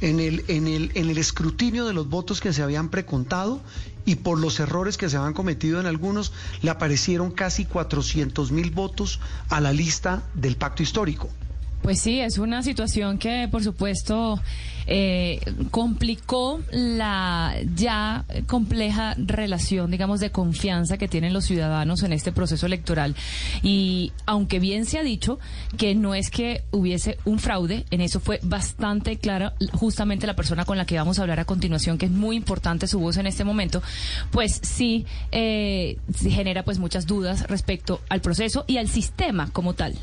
en el, en el, en el escrutinio de los votos que se habían precontado y por los errores que se habían cometido en algunos, le aparecieron casi 400 mil votos a la lista del pacto histórico. Pues sí, es una situación que, por supuesto, eh, complicó la ya compleja relación, digamos, de confianza que tienen los ciudadanos en este proceso electoral. Y aunque bien se ha dicho que no es que hubiese un fraude, en eso fue bastante clara justamente la persona con la que vamos a hablar a continuación, que es muy importante su voz en este momento, pues sí eh, genera pues muchas dudas respecto al proceso y al sistema como tal.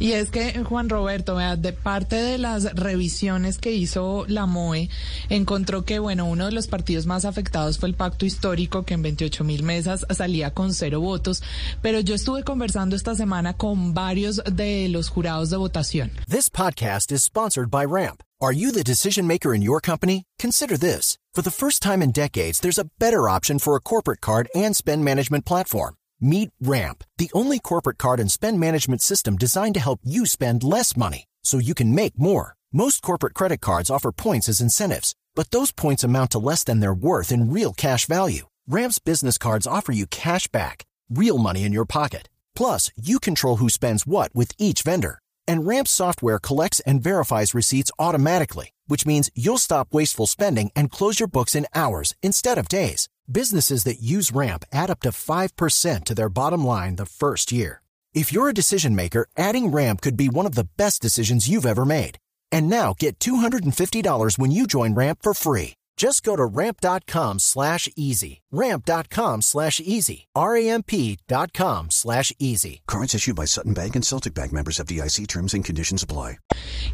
Y es que, Juan Roberto, de parte de las revisiones que hizo la MOE, encontró que, bueno, uno de los partidos más afectados fue el Pacto Histórico, que en 28 mil mesas salía con cero votos. Pero yo estuve conversando esta semana con varios de los jurados de votación. This podcast is sponsored by Ramp. Are you the decision maker in your company? Consider this. For the first time in decades, there's a better option for a corporate card and spend management platform. Meet Ramp, the only corporate card and spend management system designed to help you spend less money so you can make more. Most corporate credit cards offer points as incentives, but those points amount to less than their worth in real cash value. Ramp's business cards offer you cash back, real money in your pocket. Plus, you control who spends what with each vendor. And Ramp's software collects and verifies receipts automatically, which means you'll stop wasteful spending and close your books in hours instead of days. Businesses that use Ramp add up to 5% to their bottom line the first year. If you're a decision maker, adding Ramp could be one of the best decisions you've ever made. And now get $250 when you join Ramp for free. Just go to ramp.com slash easy. Ramp.com slash easy. R-A-M-P.com slash easy. Cards issued by Sutton Bank and Celtic Bank members of DIC terms and conditions apply.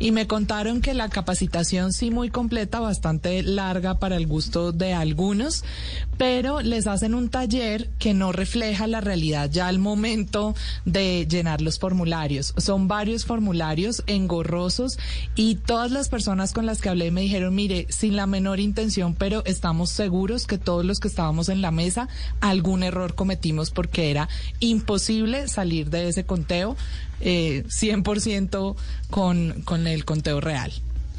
Y me contaron que la capacitación sí muy completa, bastante larga para el gusto de algunos, pero les hacen un taller que no refleja la realidad ya al momento de llenar los formularios. Son varios formularios engorrosos y todas las personas con las que hablé me dijeron, mire, sin la menor intención, pero estamos seguros que todos los que estábamos en la mesa algún error cometimos porque era imposible salir de ese conteo eh, 100% con, con el conteo real.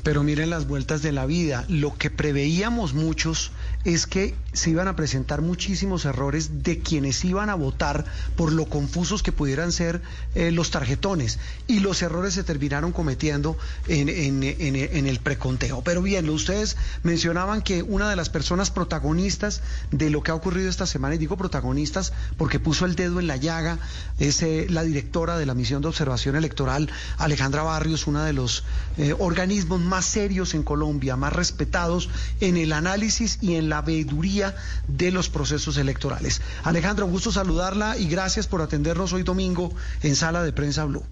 Pero miren las vueltas de la vida. Lo que preveíamos muchos es que se iban a presentar muchísimos errores de quienes iban a votar por lo confusos que pudieran ser eh, los tarjetones. Y los errores se terminaron cometiendo en, el preconteo. Pero bien, ustedes mencionaban que una de las personas protagonistas de lo que ha ocurrido esta semana, y digo protagonistas porque puso el dedo en la llaga, es eh, la directora de la misión de observación electoral, Alejandra Barrios, una de los eh, organismos más serios en Colombia, más respetados en el análisis y en la veeduría de los procesos electorales. Alejandra, un gusto saludarla y gracias por atendernos hoy domingo en Sala de Prensa Blue.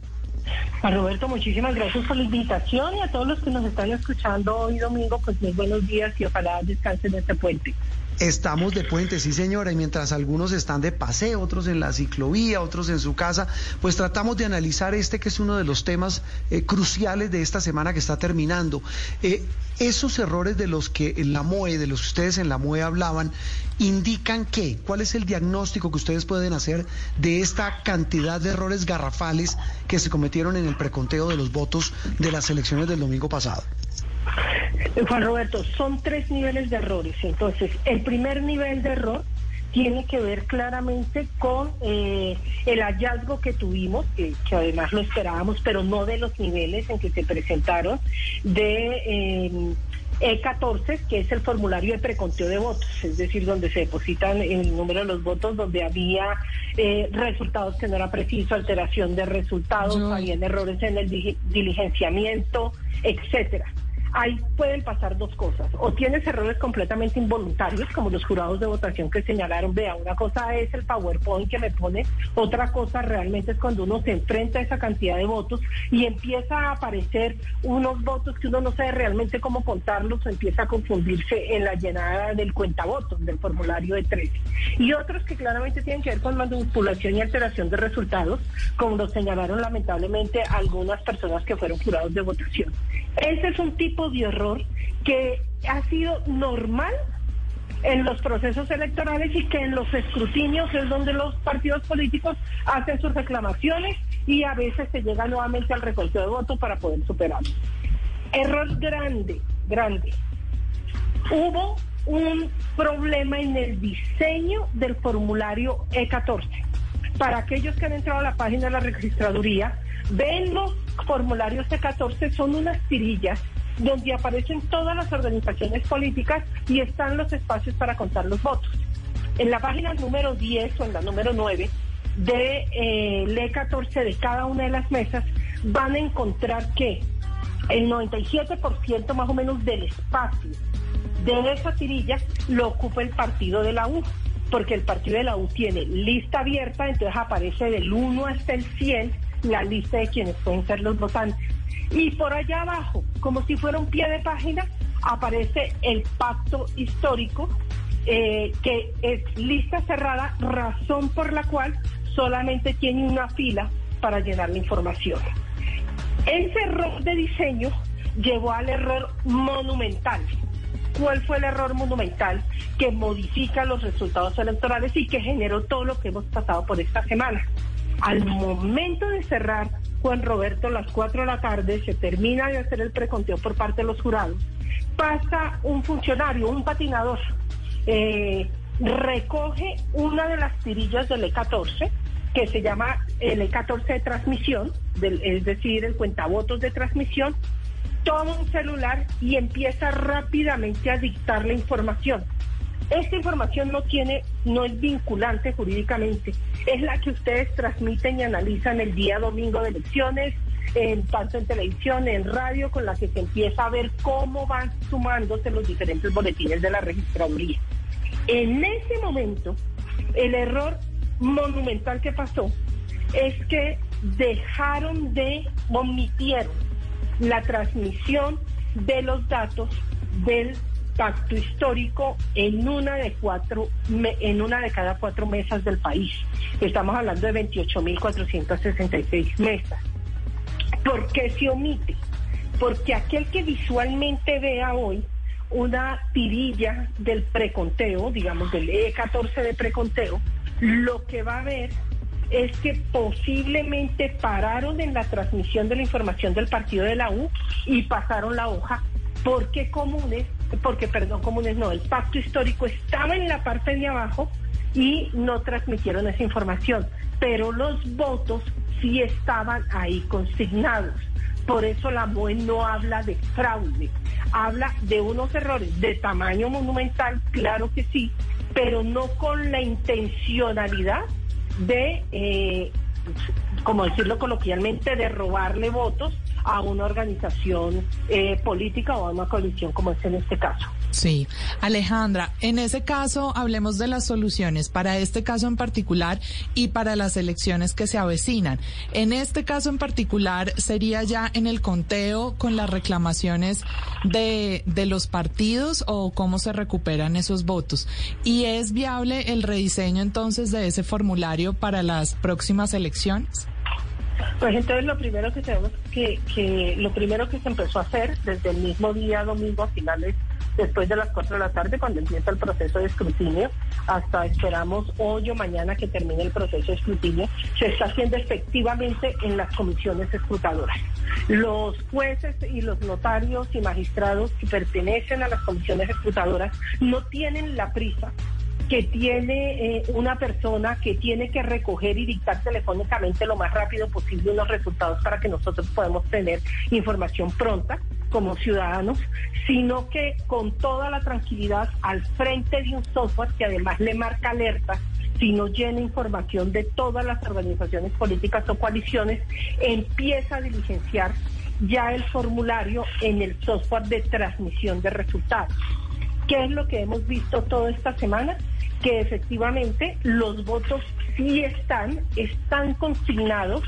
A Roberto, muchísimas gracias por la invitación y a todos los que nos están escuchando hoy domingo, pues muy buenos días y ojalá descansen de este puente. Estamos de puente, sí señora, y mientras algunos están de paseo, otros en la ciclovía, otros en su casa, pues tratamos de analizar este que es uno de los temas eh, cruciales de esta semana que está terminando. Eh, esos errores de los que en la MOE, de los que ustedes en la MOE hablaban, indican qué, cuál es el diagnóstico que ustedes pueden hacer de esta cantidad de errores garrafales que se cometieron en el preconteo de los votos de las elecciones del domingo pasado. Juan Roberto, son tres niveles de errores. Entonces, el primer nivel de error tiene que ver claramente con eh, el hallazgo que tuvimos, que, además lo esperábamos, pero no de los niveles en que se presentaron, de E14, que es el formulario de preconteo de votos, es decir, donde se depositan el número de los votos, donde había eh, resultados que no era preciso, alteración de resultados, habían errores en el diligenciamiento, etcétera. Ahí pueden pasar dos cosas. O tienes errores completamente involuntarios, como los jurados de votación que señalaron, vea, una cosa es el PowerPoint que me pone, otra cosa realmente es cuando uno se enfrenta a esa cantidad de votos y empieza a aparecer unos votos que uno no sabe realmente cómo contarlos o empieza a confundirse en la llenada del cuentavotos, del formulario de 13. Y otros que claramente tienen que ver con manipulación y alteración de resultados, como lo señalaron lamentablemente algunas personas que fueron jurados de votación. Ese es un tipo de error que ha sido normal en los procesos electorales y que en los escrutinios es donde los partidos políticos hacen sus reclamaciones y a veces se llega nuevamente al reconteo de votos para poder superarlo. Error grande, grande. Hubo un problema en el diseño del formulario E14. Para aquellos que han entrado a la página de la registraduría, ven los formularios E14, son unas tirillas donde aparecen todas las organizaciones políticas y están los espacios para contar los votos. En la página número 10 o en la número 9 de eh, E14 de cada una de las mesas van a encontrar que el 97% más o menos del espacio de esa tirilla lo ocupa el partido de la U, porque el partido de la U tiene lista abierta, entonces aparece del 1 hasta el 100 la lista de quienes pueden ser los votantes. Y por allá abajo, como si fuera un pie de página, aparece el pacto histórico, eh, que es lista cerrada, razón por la cual solamente tiene una fila para llenar la información. Ese error de diseño llevó al error monumental. ¿Cuál fue el error monumental que modifica los resultados electorales y que generó todo lo que hemos pasado por esta semana? Al momento de cerrar Juan Roberto a las 4 de la tarde, se termina de hacer el preconteo por parte de los jurados, pasa un funcionario, un patinador, eh, recoge una de las tirillas del E14, que se llama el E14 de transmisión, es decir, el cuentavotos de transmisión, toma un celular y empieza rápidamente a dictar la información. Esta información no tiene, no es vinculante jurídicamente, es la que ustedes transmiten y analizan el día domingo de elecciones, en, tanto en televisión, en radio, con la que se empieza a ver cómo van sumándose los diferentes boletines de la registraduría. En ese momento, el error monumental que pasó es que dejaron de, omitieron la transmisión de los datos del pacto histórico en una de cuatro en una de cada cuatro mesas del país. Estamos hablando de 28.466 mesas. ¿Por qué se omite? Porque aquel que visualmente vea hoy una tirilla del preconteo, digamos del E14 de preconteo, lo que va a ver es que posiblemente pararon en la transmisión de la información del partido de la U y pasaron la hoja porque comunes, porque perdón, comunes no, el pacto histórico estaba en la parte de abajo y no transmitieron esa información, pero los votos sí estaban ahí consignados. Por eso la MOE no habla de fraude, habla de unos errores de tamaño monumental, claro que sí, pero no con la intencionalidad de, eh, como decirlo coloquialmente, de robarle votos a una organización eh, política o a una coalición como es en este caso. Sí, Alejandra, en ese caso hablemos de las soluciones para este caso en particular y para las elecciones que se avecinan. En este caso en particular sería ya en el conteo con las reclamaciones de, de los partidos o cómo se recuperan esos votos. ¿Y es viable el rediseño entonces de ese formulario para las próximas elecciones? Pues entonces lo primero que tenemos que, que lo primero que se empezó a hacer desde el mismo día domingo a finales después de las 4 de la tarde cuando empieza el proceso de escrutinio hasta esperamos hoy o mañana que termine el proceso de escrutinio se está haciendo efectivamente en las comisiones escrutadoras. Los jueces y los notarios y magistrados que pertenecen a las comisiones escrutadoras no tienen la prisa que tiene eh, una persona que tiene que recoger y dictar telefónicamente lo más rápido posible los resultados para que nosotros podamos tener información pronta como ciudadanos, sino que con toda la tranquilidad al frente de un software que además le marca alerta si no llena información de todas las organizaciones políticas o coaliciones, empieza a diligenciar ya el formulario en el software de transmisión de resultados. ¿Qué es lo que hemos visto toda esta semana? Que efectivamente los votos sí están, están consignados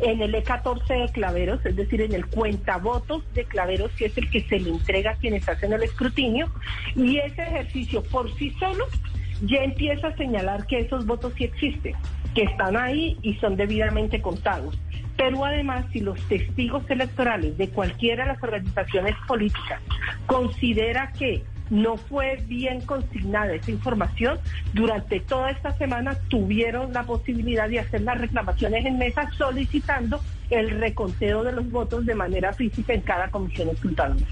en el E14 de Claveros, es decir, en el cuentavotos de Claveros, que es el que se le entrega a quienes hacen el escrutinio, y ese ejercicio por sí solo ya empieza a señalar que esos votos sí existen, que están ahí y son debidamente contados. Pero además, si los testigos electorales de cualquiera de las organizaciones políticas considera que no fue bien consignada esa información, durante toda esta semana tuvieron la posibilidad de hacer las reclamaciones en mesa solicitando el reconteo de los votos de manera física en cada comisión escrutadora.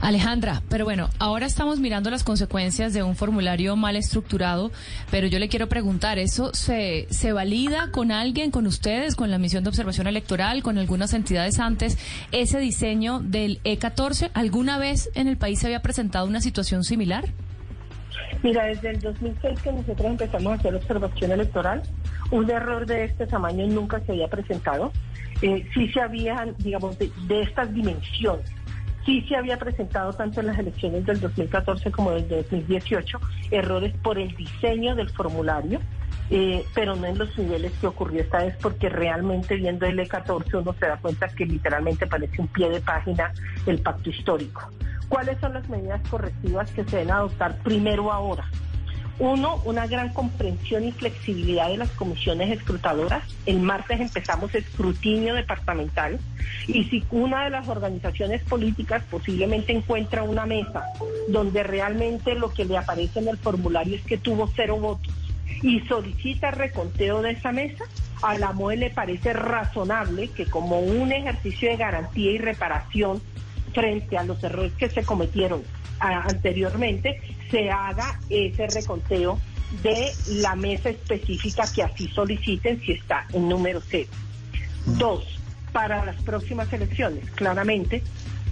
Alejandra, pero bueno, ahora estamos mirando las consecuencias de un formulario mal estructurado, pero yo le quiero preguntar, ¿eso se, se valida con alguien, con ustedes, con la misión de observación electoral, con algunas entidades antes, ese diseño del E14? ¿Alguna vez en el país se había presentado una situación similar? Mira, desde el 2006 que nosotros empezamos a hacer observación electoral, un error de este tamaño nunca se había presentado. Eh, sí se habían, digamos, de, de estas dimensiones sí se había presentado tanto en las elecciones del 2014 como del 2018 errores por el diseño del formulario, eh, pero no en los niveles que ocurrió esta vez, porque realmente viendo el E14 uno se da cuenta que literalmente parece un pie de página el pacto histórico. ¿Cuáles son las medidas correctivas que se deben adoptar primero ahora? Uno, una gran comprensión y flexibilidad de las comisiones escrutadoras. El martes empezamos escrutinio departamental y si una de las organizaciones políticas posiblemente encuentra una mesa donde realmente lo que le aparece en el formulario es que tuvo cero votos y solicita reconteo de esa mesa, a la MOE le parece razonable que como un ejercicio de garantía y reparación frente a los errores que se cometieron anteriormente, se haga ese reconteo de la mesa específica que así soliciten si está en número cero. Dos, para las próximas elecciones, claramente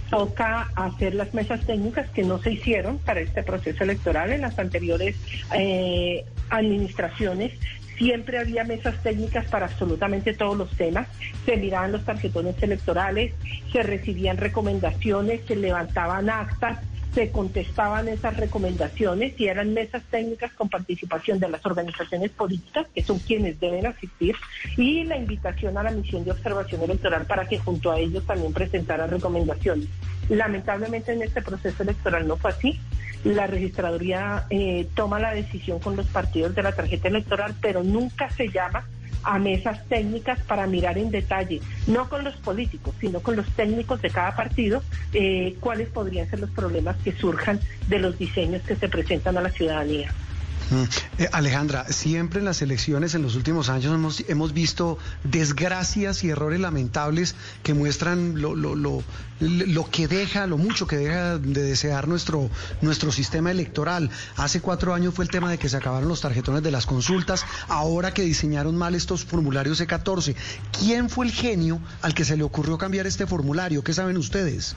toca hacer las mesas técnicas que no se hicieron para este proceso electoral en las anteriores eh, administraciones. Siempre había mesas técnicas para absolutamente todos los temas. Se miraban los tarjetones electorales, se recibían recomendaciones, se levantaban actas, se contestaban esas recomendaciones y eran mesas técnicas con participación de las organizaciones políticas, que son quienes deben asistir, y la invitación a la misión de observación electoral para que junto a ellos también presentaran recomendaciones. Lamentablemente en este proceso electoral no fue así. La registraduría eh, toma la decisión con los partidos de la tarjeta electoral, pero nunca se llama a mesas técnicas para mirar en detalle, no con los políticos, sino con los técnicos de cada partido, eh, cuáles podrían ser los problemas que surjan de los diseños que se presentan a la ciudadanía. Mm. Eh, Alejandra, siempre en las elecciones en los últimos años hemos, hemos visto desgracias y errores lamentables que muestran lo, lo, lo, lo, que deja, lo mucho que deja de desear nuestro, nuestro sistema electoral. Hace cuatro años fue el tema de que se acabaron los tarjetones de las consultas, ahora que diseñaron mal estos formularios E14. ¿Quién fue el genio al que se le ocurrió cambiar este formulario? ¿Qué saben ustedes?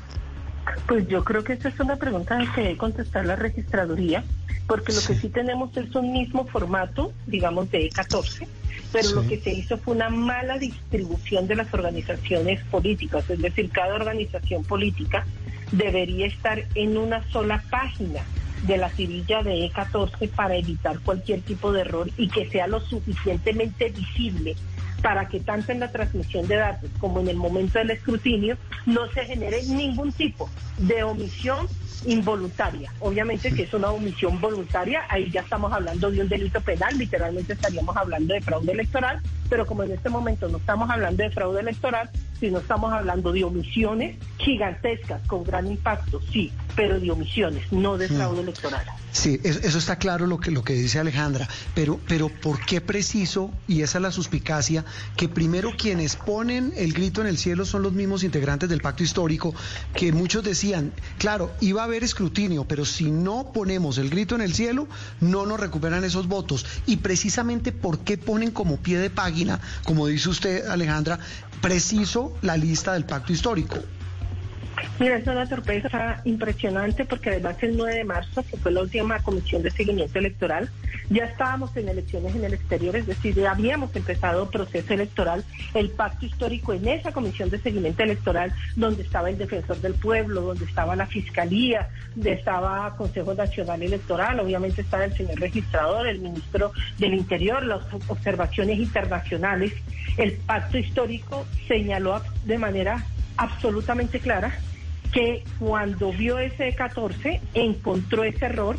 Pues yo creo que esta es una pregunta que debe contestar la registraduría, porque lo que sí. tenemos es un mismo formato, digamos, de E14, pero lo que se hizo fue una mala distribución de las organizaciones políticas, es decir, cada organización política debería estar en una sola página de la cirilla de E14 para evitar cualquier tipo de error y que sea lo suficientemente visible para que tanto en la transmisión de datos como en el momento del escrutinio no se genere ningún tipo de omisión involuntaria. Obviamente si es una omisión voluntaria, ahí ya estamos hablando de un delito penal, literalmente estaríamos hablando de fraude electoral, pero como en este momento no estamos hablando de fraude electoral, sino estamos hablando de omisiones gigantescas con gran impacto, sí, pero de omisiones, no de fraude electoral. Sí, eso, está claro lo que, lo que dice Alejandra, pero, pero ¿por qué preciso, y esa es la suspicacia, que primero quienes ponen el grito en el cielo son los mismos integrantes del pacto histórico, que muchos decían, claro, iba a haber escrutinio, pero si no ponemos el grito en el cielo, no nos recuperan esos votos. Y precisamente por qué ponen como pie de página, como dice usted, Alejandra, preciso la lista del pacto histórico. Mira, es una sorpresa impresionante porque además el 9 de marzo, que fue la última comisión de seguimiento electoral, ya estábamos en elecciones en el exterior, es decir, ya habíamos empezado proceso electoral, el pacto histórico en esa comisión de seguimiento electoral, donde estaba el defensor del pueblo, donde estaba la fiscalía, donde estaba Consejo Nacional Electoral, obviamente estaba el señor registrador, el ministro del Interior, las observaciones internacionales. El pacto histórico señaló de manera absolutamente clara que cuando vio ese 14 encontró ese error,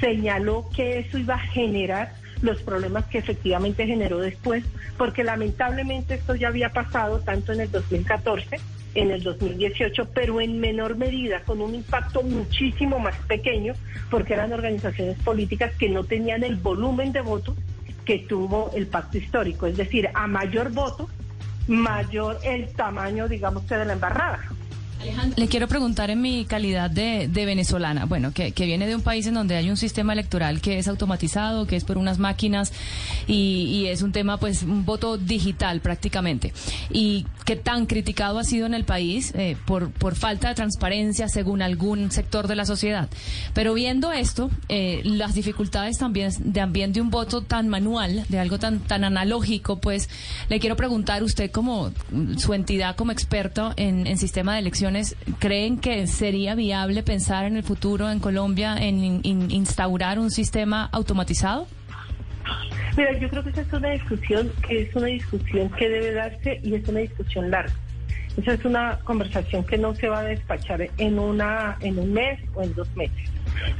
señaló que eso iba a generar los problemas que efectivamente generó después, porque lamentablemente esto ya había pasado tanto en el 2014, en el 2018, pero en menor medida, con un impacto muchísimo más pequeño, porque eran organizaciones políticas que no tenían el volumen de votos que tuvo el pacto histórico, es decir, a mayor voto, mayor el tamaño, digamos que de la embarrada. Le quiero preguntar en mi calidad de, venezolana, bueno, que, viene de un país en donde hay un sistema electoral que es automatizado, que es por unas máquinas y, es un tema, pues, un voto digital prácticamente. Y que tan criticado ha sido en el país eh, por, por falta de transparencia según algún sector de la sociedad. Pero viendo esto, eh, las dificultades también de, de un voto tan manual, de algo tan, tan analógico, pues, le quiero preguntar usted como su entidad como experto en, en sistema de elecciones creen que sería viable pensar en el futuro en Colombia en, instaurar un sistema automatizado? Mira, yo creo que esa es una discusión que es una discusión que debe darse y es una discusión larga. Esa es una conversación que no se va a despachar en una en un mes o en dos meses,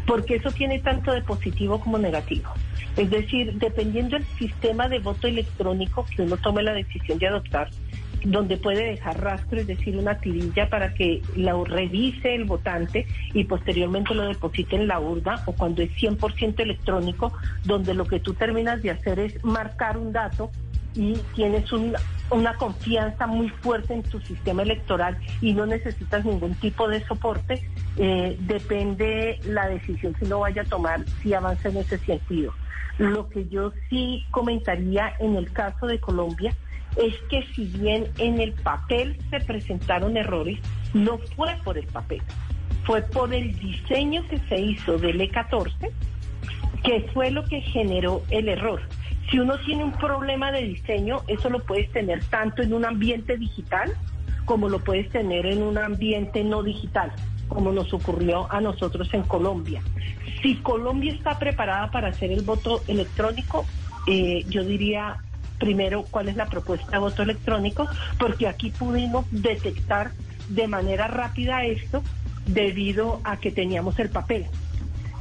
porque eso tiene tanto de positivo como negativo. Es decir, dependiendo del sistema de voto electrónico que uno tome la decisión de adoptar, donde puede dejar rastro, es decir, una tirilla para que lo revise el votante y posteriormente lo deposite en la urna, o cuando es 100% electrónico, donde lo que tú terminas de hacer es marcar un dato y tienes una confianza muy fuerte en tu sistema electoral y no necesitas ningún tipo de soporte, eh, depende la decisión que uno vaya a tomar si avanza en ese sentido. Lo que yo sí comentaría en el caso de Colombia, es que si bien en el papel se presentaron errores, no fue por el papel, fue por el diseño que se hizo del E14, que fue lo que generó el error. Si uno tiene un problema de diseño, eso lo puedes tener tanto en un ambiente digital como lo puedes tener en un ambiente no digital, como nos ocurrió a nosotros en Colombia. Si Colombia está preparada para hacer el voto electrónico, eh, yo diría primero cuál es la propuesta de voto electrónico, porque aquí pudimos detectar de manera rápida esto debido a que teníamos el papel.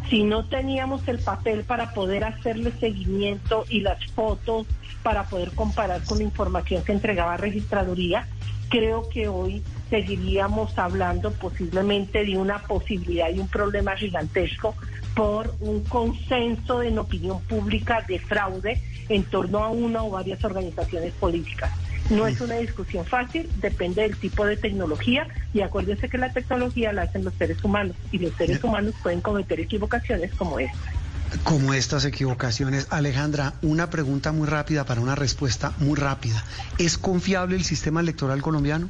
Si no teníamos el papel para poder hacerle seguimiento y las fotos para poder comparar con la información que entregaba registraduría, creo que hoy seguiríamos hablando posiblemente de una posibilidad y un problema gigantesco por un consenso en opinión pública de fraude en torno a una o varias organizaciones políticas. No es una discusión fácil, depende del tipo de tecnología y acuérdense que la tecnología la hacen los seres humanos y los seres humanos pueden cometer equivocaciones como esta. Como estas equivocaciones. Alejandra, una pregunta muy rápida para una respuesta muy rápida. ¿Es confiable el sistema electoral colombiano?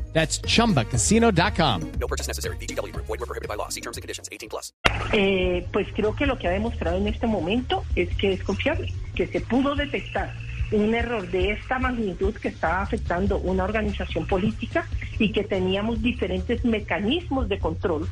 That's chumbacasino.com. No purchase necessary. BGW. Void were prohibited by law. See terms and conditions 18 plus. Eh, pues creo que lo que ha demostrado en este momento es que es confiable, que se pudo detectar un error de esta magnitud que estaba afectando una organización política y que teníamos diferentes mecanismos de control,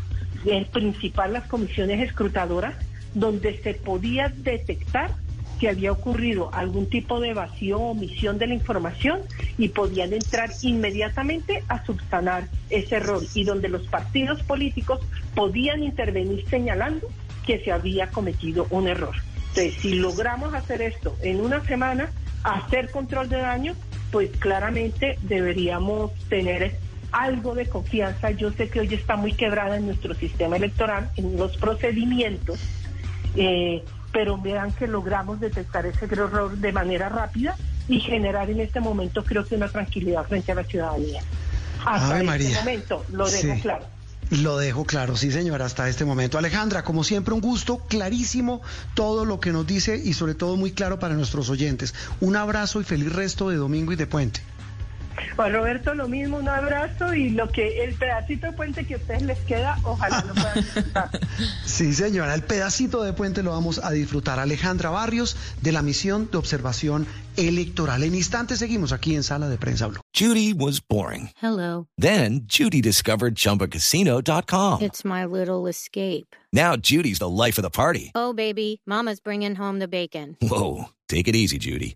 en principal las comisiones escrutadoras, donde se podía detectar que había ocurrido algún tipo de evasión o omisión de la información y podían entrar inmediatamente a subsanar ese error y donde los partidos políticos podían intervenir señalando que se había cometido un error. Entonces, si logramos hacer esto en una semana, hacer control de daño, pues claramente deberíamos tener algo de confianza. Yo sé que hoy está muy quebrada en nuestro sistema electoral, en los procedimientos, eh, pero vean que logramos detectar ese error de manera rápida y generar en este momento creo que una tranquilidad frente a la ciudadanía. Hasta Ave este María. momento, lo dejo Sí. claro. Lo dejo claro, sí señora, hasta este momento. Alejandra, como siempre, un gusto, clarísimo todo lo que nos dice y sobre todo muy claro para nuestros oyentes. Un abrazo y feliz resto de domingo y de puente. Juan Roberto, lo mismo, un abrazo y lo que el pedacito de puente que a ustedes les queda, ojalá lo puedan disfrutar. Sí señora, el pedacito de puente lo vamos a disfrutar. Alejandra Barrios de la misión de observación electoral. En instantes seguimos aquí en Sala de Prensa Blue. Judy was boring. Hello. Then Judy discovered ChumbaCasino.com. It's my little escape. Now Judy's the life of the party. Oh, baby, Mama's bringing home the bacon. Whoa, take it easy, Judy.